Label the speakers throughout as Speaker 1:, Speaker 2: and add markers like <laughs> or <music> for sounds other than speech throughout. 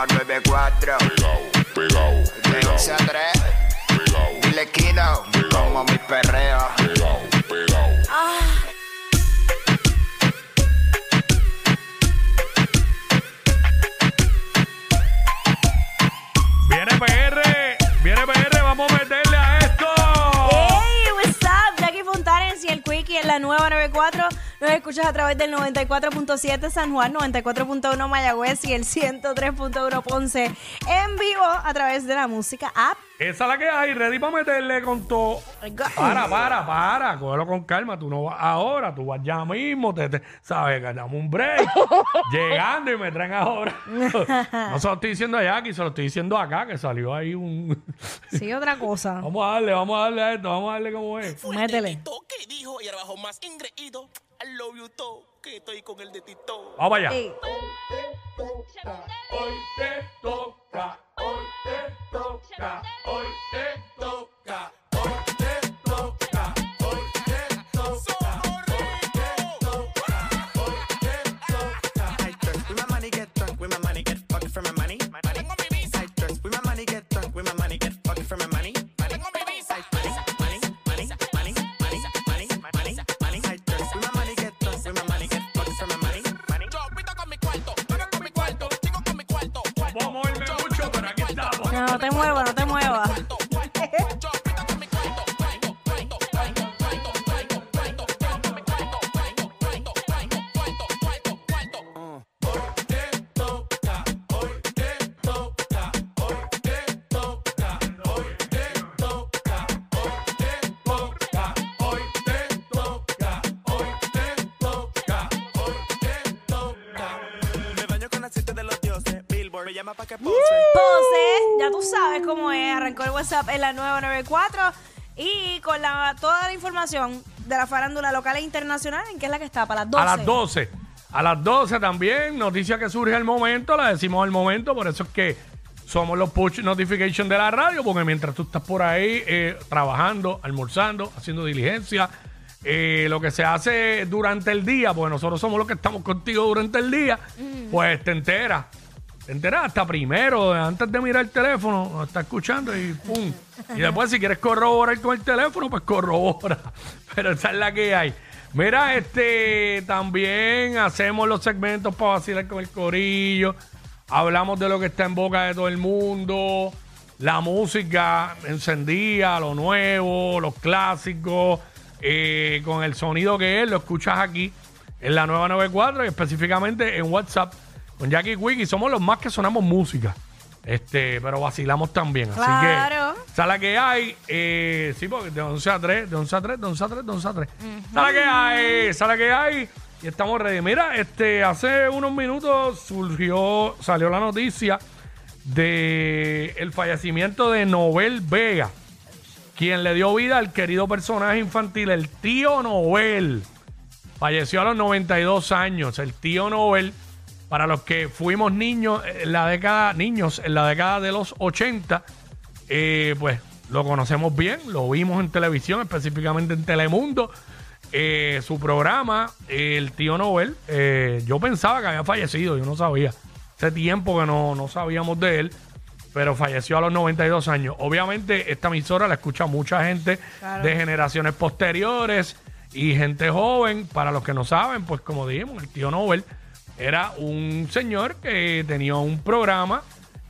Speaker 1: Lima 94. Pegao, pegao, pegao.
Speaker 2: 11 a
Speaker 1: 3. Pegao. Dile Kino. Pegao.
Speaker 3: Como mi perreo. Pegao, pegao. Ah.
Speaker 4: Viene PR. Viene PR. Vamos a meterle a esto.
Speaker 5: Hey, what's up? Jackie Fontanes y el Quickie en la nueva 94. Nos escuchas a través del 94.7 San Juan, 94.1 Mayagüez y el 103.1 Ponce en vivo a través de la música app.
Speaker 4: Esa es la que hay, ready para meterle con todo. Para, para, para, cógelo con calma. Tú no vas ahora, tú vas ya mismo. Te, te- ¿Sabes? Ganamos un break. <laughs> llegando y me traen ahora. <laughs> no se lo estoy diciendo a Jackie, se lo estoy diciendo acá, que salió ahí un.
Speaker 5: Sí, otra cosa. <laughs>
Speaker 4: vamos a darle, vamos a darle a esto, vamos a darle como es.
Speaker 5: Métele.
Speaker 6: Tito que dijo y ahora bajo más ingreído. I love you todo, que estoy con el de Tito.
Speaker 4: Vamos allá.
Speaker 5: Ey.
Speaker 4: Hoy te toca, hoy te toca, hoy te toca,
Speaker 7: llama pa' que pose.
Speaker 5: Entonces, ya tú sabes cómo es. Arrancó el WhatsApp en la 994 y con la, toda la información de la farándula local e internacional, ¿en qué es la que está? Para las 12.
Speaker 4: A las 12. A las 12 también, noticia que surge al momento, la decimos al momento, por eso es que somos los push notification de la radio, porque mientras tú estás por ahí eh, trabajando, almorzando, haciendo diligencia, eh, lo que se hace durante el día, porque nosotros somos los que estamos contigo durante el día, pues te enteras. Te hasta primero, antes de mirar el teléfono, está escuchando y pum. Y después, si quieres corroborar con el teléfono, pues corrobora. <laughs> Pero esa es la que hay. Mira, este también hacemos los segmentos para vacilar con el corillo. Hablamos de lo que está en boca de todo el mundo. La música encendida, lo nuevo, los clásicos, eh, con el sonido que es, lo escuchas aquí en la nueva 94 y específicamente en WhatsApp con Jackie Wiki. Somos los más que sonamos música. Este, pero vacilamos también. Así
Speaker 5: Claro.
Speaker 4: que, esa es la que hay. Eh, sí, porque de 11 a 3, de 11 a 3, de 11 a 3, de 11 a 3. Esa es la que hay, esa es la que hay. Y estamos ready. Mira, este, hace unos minutos surgió, salió la noticia de el fallecimiento de Nobel Vega, quien le dio vida al querido personaje infantil, el tío Nobel. Falleció a los 92 años. El tío Nobel, para los que fuimos niños en la década, niños en la década de los 80, eh, pues lo conocemos bien, lo vimos en televisión, específicamente en Telemundo. Eh, su programa, eh, el tío Nobel, eh, yo pensaba que había fallecido, yo no sabía. Hace tiempo que no, no sabíamos de él, pero falleció a los 92 años. Obviamente, esta emisora la escucha mucha gente
Speaker 5: Claro.
Speaker 4: de generaciones posteriores y gente joven. Para los que no saben, pues como dijimos, el tío Nobel era un señor que tenía un programa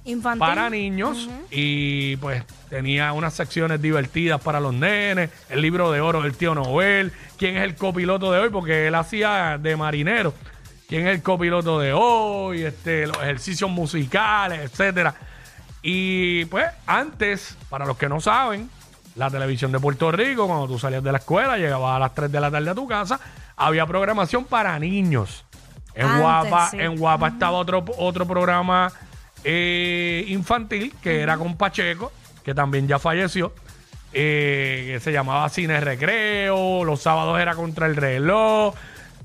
Speaker 5: Infantil.
Speaker 4: para niños y pues tenía unas secciones divertidas para los nenes, el libro de oro del tío Nobel, quién es el copiloto de hoy, porque él hacía de marinero, quién es el copiloto de hoy, este, los ejercicios musicales, etcétera. Y pues antes, para los que no saben, la televisión de Puerto Rico, cuando tú salías de la escuela, llegabas a las 3 de la tarde a tu casa, había programación para niños. En
Speaker 5: Antes,
Speaker 4: Guapa,
Speaker 5: sí.
Speaker 4: en Guapa estaba otro, otro programa eh, infantil que era con Pacheco, que también ya falleció, eh, que se llamaba Cine Recreo, los sábados era contra el reloj,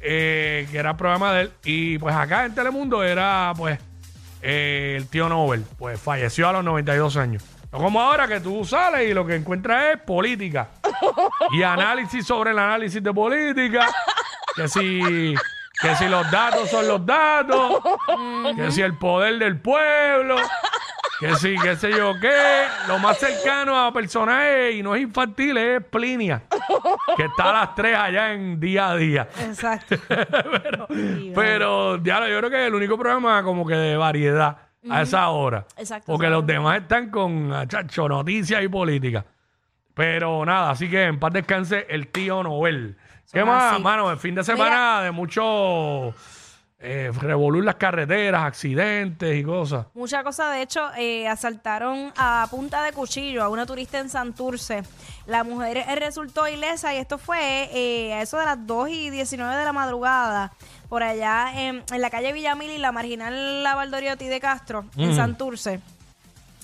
Speaker 4: eh, que era el programa de él. Y pues acá en Telemundo era pues el tío Nobel, pues falleció a los 92 años. No como ahora que tú sales y lo que encuentras es política y análisis sobre el análisis de política, que si, que si los datos son los datos, que si el poder del pueblo, Que sí, qué sé yo, que lo más cercano a personajes y no es infantil es Plinia, que está a las 3 allá en día a día.
Speaker 5: Exacto. <laughs>
Speaker 4: pero,
Speaker 5: Sí,
Speaker 4: pero diablo, yo creo que es el único programa como que de variedad a esa hora.
Speaker 5: Exacto,
Speaker 4: Porque
Speaker 5: exacto.
Speaker 4: los demás están con chacho, noticias y política. Pero nada, así que en paz descanse el tío Noel. ¿Qué
Speaker 5: Son
Speaker 4: más,
Speaker 5: así.
Speaker 4: mano? El fin de semana de mucho eh, las carreteras, accidentes y cosas.
Speaker 5: Mucha cosa, de hecho, eh, asaltaron a punta de cuchillo a una turista en Santurce. La mujer eh, resultó ilesa y esto fue eh, a eso de las 2 y 19 de la madrugada, por allá en, en la calle Villamil y la marginal La Valdoriotti de Castro, en
Speaker 4: Mm.
Speaker 5: Santurce.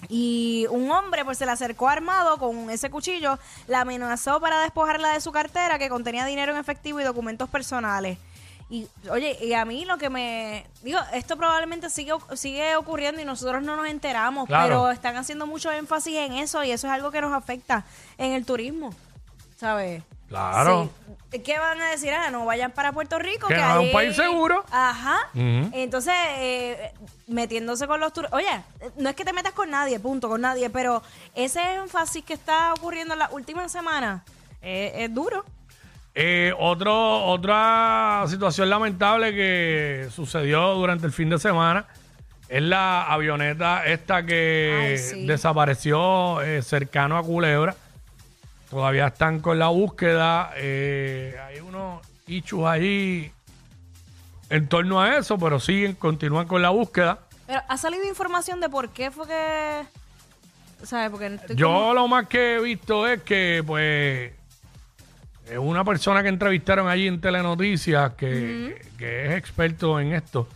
Speaker 5: Y un hombre pues se le acercó armado con ese cuchillo, la amenazó para despojarla de su cartera que contenía dinero en efectivo y documentos personales. Y oye, y a mí lo que me digo, esto probablemente sigue sigue ocurriendo y nosotros no nos enteramos,
Speaker 4: Claro.
Speaker 5: pero están haciendo mucho énfasis en eso y eso es algo que nos afecta en el turismo. ¿Sabes?
Speaker 4: Claro.
Speaker 5: Sí. ¿Qué van a decir? Ah, no vayan para Puerto Rico.
Speaker 4: Que no es un país seguro.
Speaker 5: Ajá. Entonces, eh, metiéndose con los turistas. Oye, no es que te metas con nadie, punto, con nadie, pero ese énfasis que está ocurriendo en las últimas semanas eh, es duro.
Speaker 4: Eh, otro, otra situación lamentable que sucedió durante el fin de semana es la avioneta esta que
Speaker 5: Ay, sí.
Speaker 4: desapareció eh, cercano a Culebra. Todavía están con la búsqueda. eh, hay unos ichus ahí en torno a eso, pero siguen, continúan con la búsqueda.
Speaker 5: Pero ha salido información de por qué fue que. ¿Sabes? Porque estoy
Speaker 4: Yo
Speaker 5: como-
Speaker 4: lo más que he visto es que, pues, eh, una persona que entrevistaron allí en Telenoticias, que, que es experto en esto,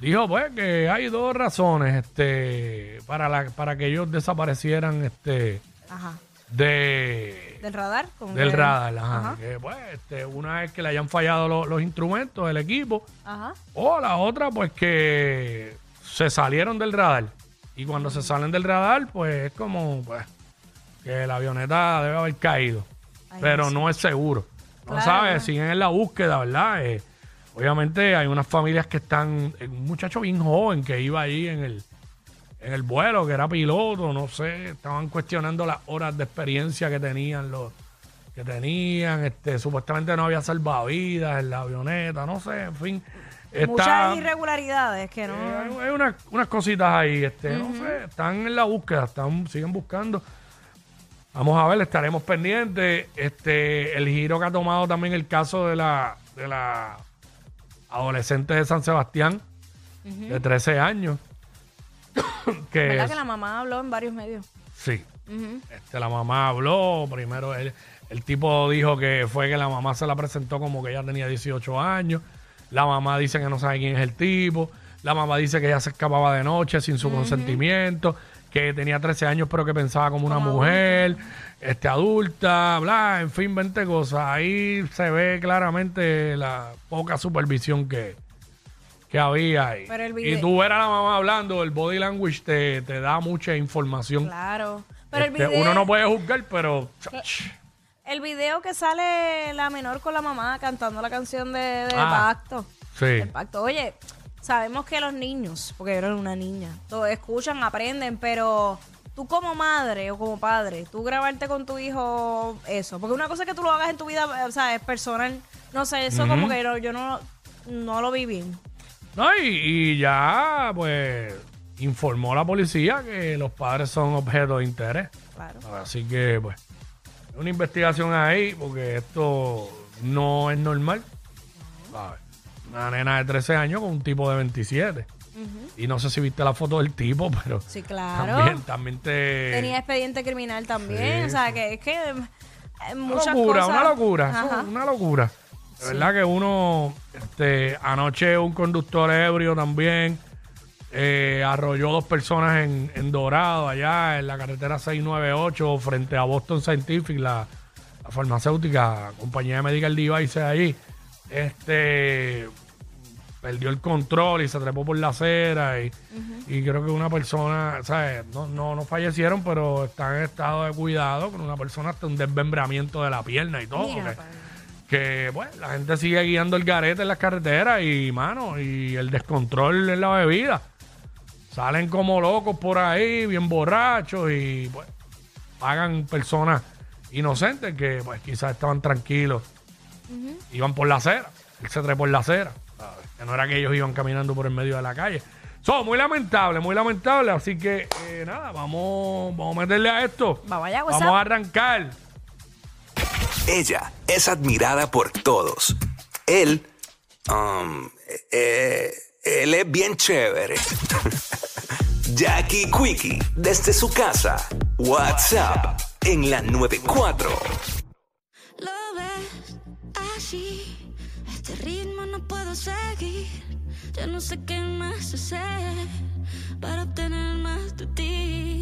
Speaker 4: dijo, pues, que hay dos razones este, para, la, para que ellos desaparecieran este,
Speaker 5: Ajá.
Speaker 4: De,
Speaker 5: Del radar. como
Speaker 4: del
Speaker 5: que-
Speaker 4: radar. ajá.
Speaker 5: Ajá.
Speaker 4: Que, pues, este, una es que le hayan fallado lo- los instrumentos del equipo,
Speaker 5: Ajá.
Speaker 4: o la otra, pues, que se salieron del radar. Y cuando se salen del radar, pues, es como, pues, que la avioneta debe haber caído.
Speaker 5: Ay,
Speaker 4: pero no es seguro. No
Speaker 5: Claro.
Speaker 4: sabes, siguen en la búsqueda, ¿verdad? Eh, obviamente hay unas familias que están, un muchacho bien joven que iba ahí en el, en el vuelo, que era piloto, no sé, estaban cuestionando las horas de experiencia que tenían los que tenían, este, supuestamente no había salvavidas en la avioneta, no sé, en fin. Está,
Speaker 5: Muchas irregularidades que no.
Speaker 4: eh, hay, unas cositas ahí, este, no sé, están en la búsqueda, están, siguen buscando. Vamos a ver, estaremos pendientes. Este, el giro que ha tomado también el caso de la, de la adolescente de San Sebastián, de 13 años. <laughs> que
Speaker 5: ¿Verdad
Speaker 4: es-
Speaker 5: que la mamá habló en varios medios?
Speaker 4: Sí. Este, la mamá habló, primero el, el tipo dijo que fue que la mamá se la presentó como que ella tenía 18 años. La mamá dice que no sabe quién es el tipo. La mamá dice que ella se escapaba de noche sin su consentimiento, que tenía 13 años pero que pensaba como una mujer, este, adulta, bla, en fin, 20 cosas. Ahí se ve claramente la poca supervisión que, que había ahí.
Speaker 5: Pero el
Speaker 4: y tú ver a la mamá hablando, el body language te, te da mucha información.
Speaker 5: Claro. Pero el
Speaker 4: Este,
Speaker 5: video.
Speaker 4: Uno no puede juzgar, pero. chach,
Speaker 5: El video que sale la menor con la mamá cantando la canción de, de
Speaker 4: Ah.
Speaker 5: Pacto.
Speaker 4: Sí.
Speaker 5: El pacto. Oye, sabemos que los niños, porque yo era una niña, todo escuchan, aprenden, pero tú como madre o como padre, tú grabarte con tu hijo eso, porque una cosa es que tú lo hagas en tu vida, o sea, es personal, no sé, eso como que no- yo no, no lo vi bien.
Speaker 4: No, y, y ya, pues, informó la policía que los padres son objeto de interés.
Speaker 5: Claro.
Speaker 4: Así que, pues, una investigación ahí, porque esto no es normal. ¿sabes? Una nena de 13 años con un tipo de 27. Y no sé si viste la foto del tipo, <laughs> pero
Speaker 5: Sí, claro.
Speaker 4: también, también te...
Speaker 5: Tenía expediente criminal también,
Speaker 4: Sí,
Speaker 5: o sea, que es que eh,
Speaker 4: Una locura,
Speaker 5: cosas.
Speaker 4: una locura, eso,
Speaker 5: Ajá.
Speaker 4: una locura. De verdad que uno, este, anoche un conductor ebrio también eh, arrolló dos personas en, en Dorado, allá en la carretera 698, frente a Boston Scientific, la, la farmacéutica, compañía de Medical Devices allí. Este perdió el control y se trepó por la acera y, y creo que una persona, ¿sabes? No, no, no fallecieron, pero están en estado de cuidado con una persona hasta un desmembramiento de la pierna y todo.
Speaker 5: Mira,
Speaker 4: porque-. Que bueno, la gente sigue guiando el garete en las carreteras y mano, y el descontrol en la bebida. salen como locos por ahí, bien borrachos y pues pagan personas inocentes que pues quizás estaban tranquilos, iban por la acera, él se trepó por la acera, ¿sabes? que no era que ellos iban caminando por el medio de la calle. So, muy lamentable, muy lamentable, así que eh, nada, vamos, vamos a meterle a esto. Vamos a arrancar.
Speaker 3: Ella es admirada por todos. Él, um, eh, él es bien chévere. <laughs> Jackie Quickie, desde su casa. WhatsApp, en la 94.
Speaker 8: Lo ves así, este ritmo no puedo seguir. Yo no sé qué más hacer.